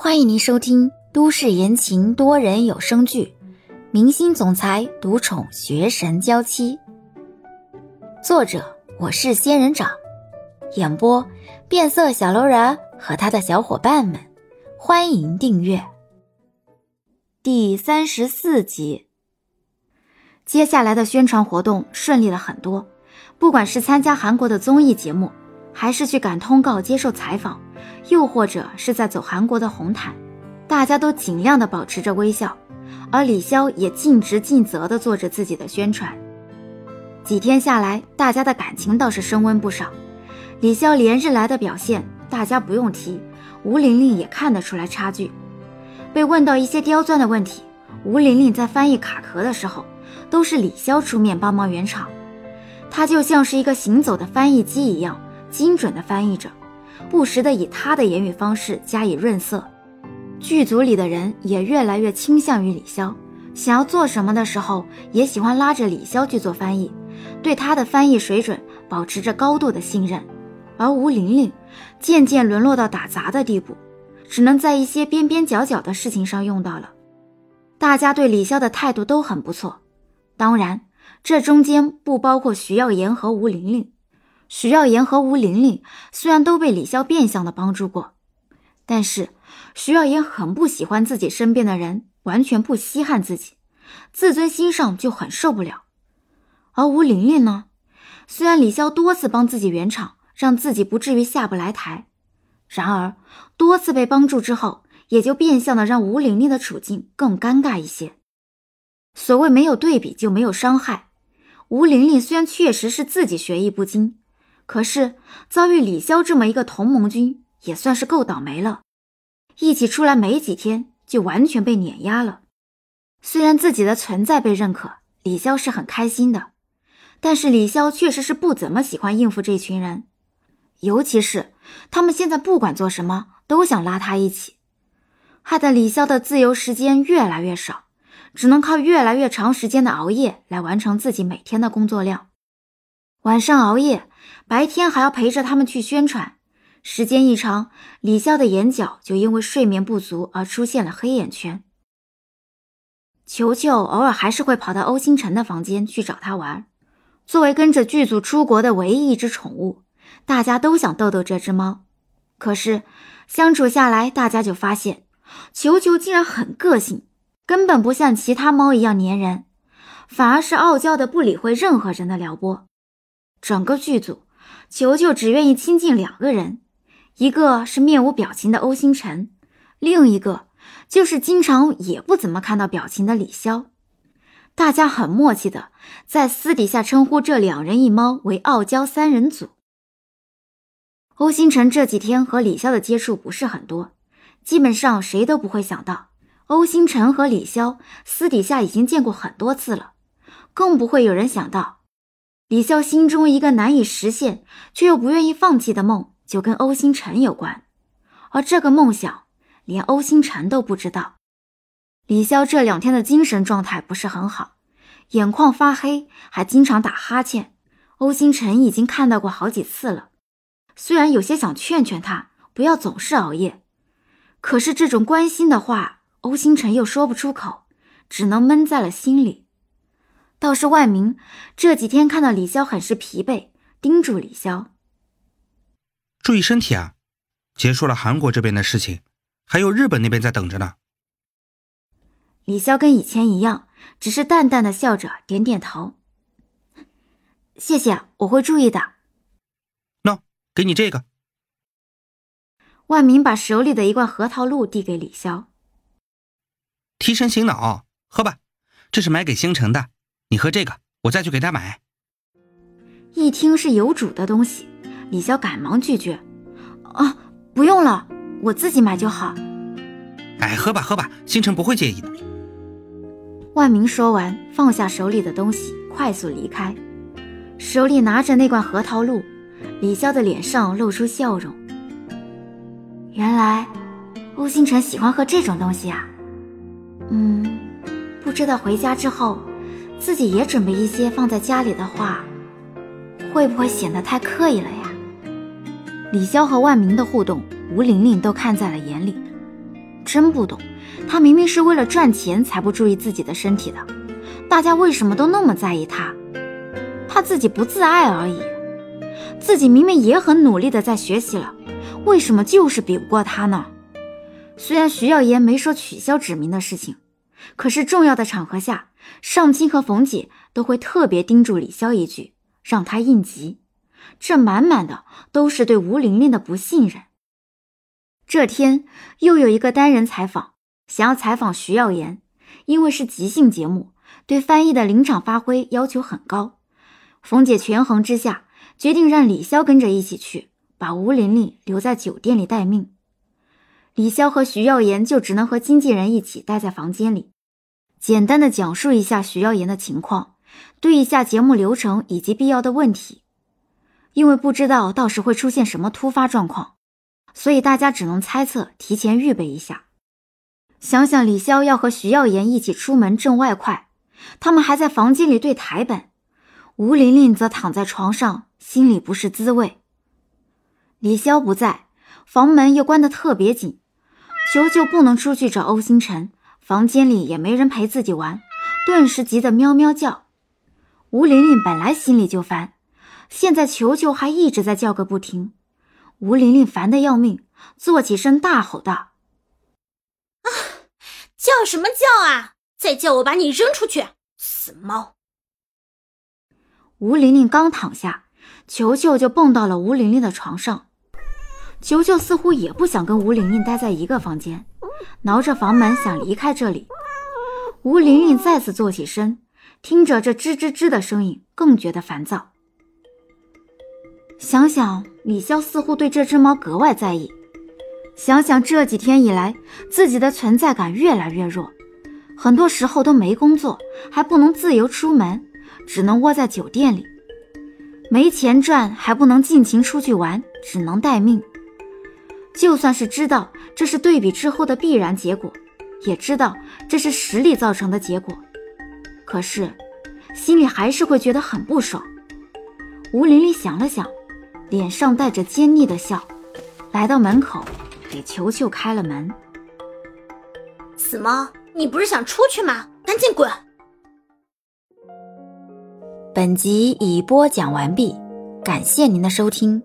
欢迎您收听都市言情多人有声剧《明星总裁独宠学神娇妻》，作者我是仙人掌，演播变色小楼人和他的小伙伴们。欢迎订阅第三十四集。接下来的宣传活动顺利了很多，不管是参加韩国的综艺节目，还是去赶通告接受采访。又或者是在走韩国的红毯，大家都尽量的保持着微笑，而李潇也尽职尽责的做着自己的宣传。几天下来，大家的感情倒是升温不少。李潇连日来的表现，大家不用提，吴玲玲也看得出来差距。被问到一些刁钻的问题，吴玲玲在翻译卡壳的时候，都是李潇出面帮忙圆场，她就像是一个行走的翻译机一样，精准的翻译着。不时的以他的言语方式加以润色，剧组里的人也越来越倾向于李潇，想要做什么的时候也喜欢拉着李潇去做翻译，对他的翻译水准保持着高度的信任。而吴玲玲渐渐沦落到打杂的地步，只能在一些边边角角的事情上用到了。大家对李潇的态度都很不错，当然这中间不包括徐耀言和吴玲玲。徐耀言和吴玲玲虽然都被李潇变相的帮助过，但是徐耀言很不喜欢自己身边的人完全不稀罕自己，自尊心上就很受不了。而吴玲玲呢，虽然李潇多次帮自己圆场，让自己不至于下不来台，然而多次被帮助之后，也就变相的让吴玲玲的处境更尴尬一些。所谓没有对比就没有伤害，吴玲玲虽然确实是自己学艺不精。可是遭遇李潇这么一个同盟军，也算是够倒霉了。一起出来没几天，就完全被碾压了。虽然自己的存在被认可，李潇是很开心的，但是李潇确实是不怎么喜欢应付这群人，尤其是他们现在不管做什么都想拉他一起，害得李潇的自由时间越来越少，只能靠越来越长时间的熬夜来完成自己每天的工作量。晚上熬夜，白天还要陪着他们去宣传，时间一长，李潇的眼角就因为睡眠不足而出现了黑眼圈。球球偶尔还是会跑到欧星辰的房间去找他玩。作为跟着剧组出国的唯一一只宠物，大家都想逗逗这只猫。可是相处下来，大家就发现，球球竟然很个性，根本不像其他猫一样粘人，反而是傲娇的不理会任何人的撩拨。整个剧组，球球只愿意亲近两个人，一个是面无表情的欧星辰，另一个就是经常也不怎么看到表情的李潇。大家很默契的在私底下称呼这两人一猫为“傲娇三人组”。欧星辰这几天和李潇的接触不是很多，基本上谁都不会想到，欧星辰和李潇私底下已经见过很多次了，更不会有人想到。李潇心中一个难以实现却又不愿意放弃的梦，就跟欧星辰有关，而这个梦想连欧星辰都不知道。李潇这两天的精神状态不是很好，眼眶发黑，还经常打哈欠。欧星辰已经看到过好几次了，虽然有些想劝劝他不要总是熬夜，可是这种关心的话，欧星辰又说不出口，只能闷在了心里。倒是万明这几天看到李潇很是疲惫，叮嘱李潇注意身体啊！结束了韩国这边的事情，还有日本那边在等着呢。李潇跟以前一样，只是淡淡的笑着，点点头。谢谢，我会注意的。喏，给你这个。万明把手里的一罐核桃露递给李潇，提神醒脑，喝吧，这是买给星辰的。你喝这个，我再去给他买。一听是有主的东西，李潇赶忙拒绝：“啊，不用了，我自己买就好。”哎，喝吧喝吧，星辰不会介意的。万明说完，放下手里的东西，快速离开，手里拿着那罐核桃露。李潇的脸上露出笑容。原来，欧星辰喜欢喝这种东西啊。嗯，不知道回家之后。自己也准备一些放在家里的话，会不会显得太刻意了呀？李潇和万明的互动，吴玲玲都看在了眼里。真不懂，他明明是为了赚钱才不注意自己的身体的，大家为什么都那么在意他？他自己不自爱而已，自己明明也很努力的在学习了，为什么就是比不过他呢？虽然徐耀言没说取消指名的事情，可是重要的场合下，尚清和冯姐都会特别叮嘱李潇一句，让他应急。这满满的都是对吴玲玲的不信任。这天又有一个单人采访，想要采访徐耀言，因为是即兴节目，对翻译的临场发挥要求很高。冯姐权衡之下，决定让李潇跟着一起去，把吴玲玲留在酒店里待命。李潇和徐耀言就只能和经纪人一起待在房间里，简单的讲述一下徐耀言的情况，对一下节目流程以及必要的问题。因为不知道到时会出现什么突发状况，所以大家只能猜测，提前预备一下。想想李潇要和徐耀言一起出门挣外快，他们还在房间里对台本，吴玲玲则躺在床上，心里不是滋味。李潇不在，房门又关得特别紧。球球不能出去找欧星辰，房间里也没人陪自己玩，顿时急得喵喵叫。吴玲玲本来心里就烦，现在球球还一直在叫个不停，吴玲玲烦得要命，坐起身大吼道：“啊，叫什么叫啊！再叫我把你扔出去，死猫！”吴玲玲刚躺下，球球就蹦到了吴玲玲的床上。球球似乎也不想跟吴玲玲待在一个房间，挠着房门想离开这里。吴玲玲再次坐起身，听着这吱吱吱的声音，更觉得烦躁。想想李潇似乎对这只猫格外在意，想想这几天以来自己的存在感越来越弱，很多时候都没工作，还不能自由出门，只能窝在酒店里，没钱赚，还不能尽情出去玩，只能待命。就算是知道这是对比之后的必然结果，也知道这是实力造成的结果，可是心里还是会觉得很不爽。吴玲玲想了想，脸上带着坚毅的笑，来到门口，给球球开了门。死猫，你不是想出去吗？赶紧滚！本集已播讲完毕，感谢您的收听。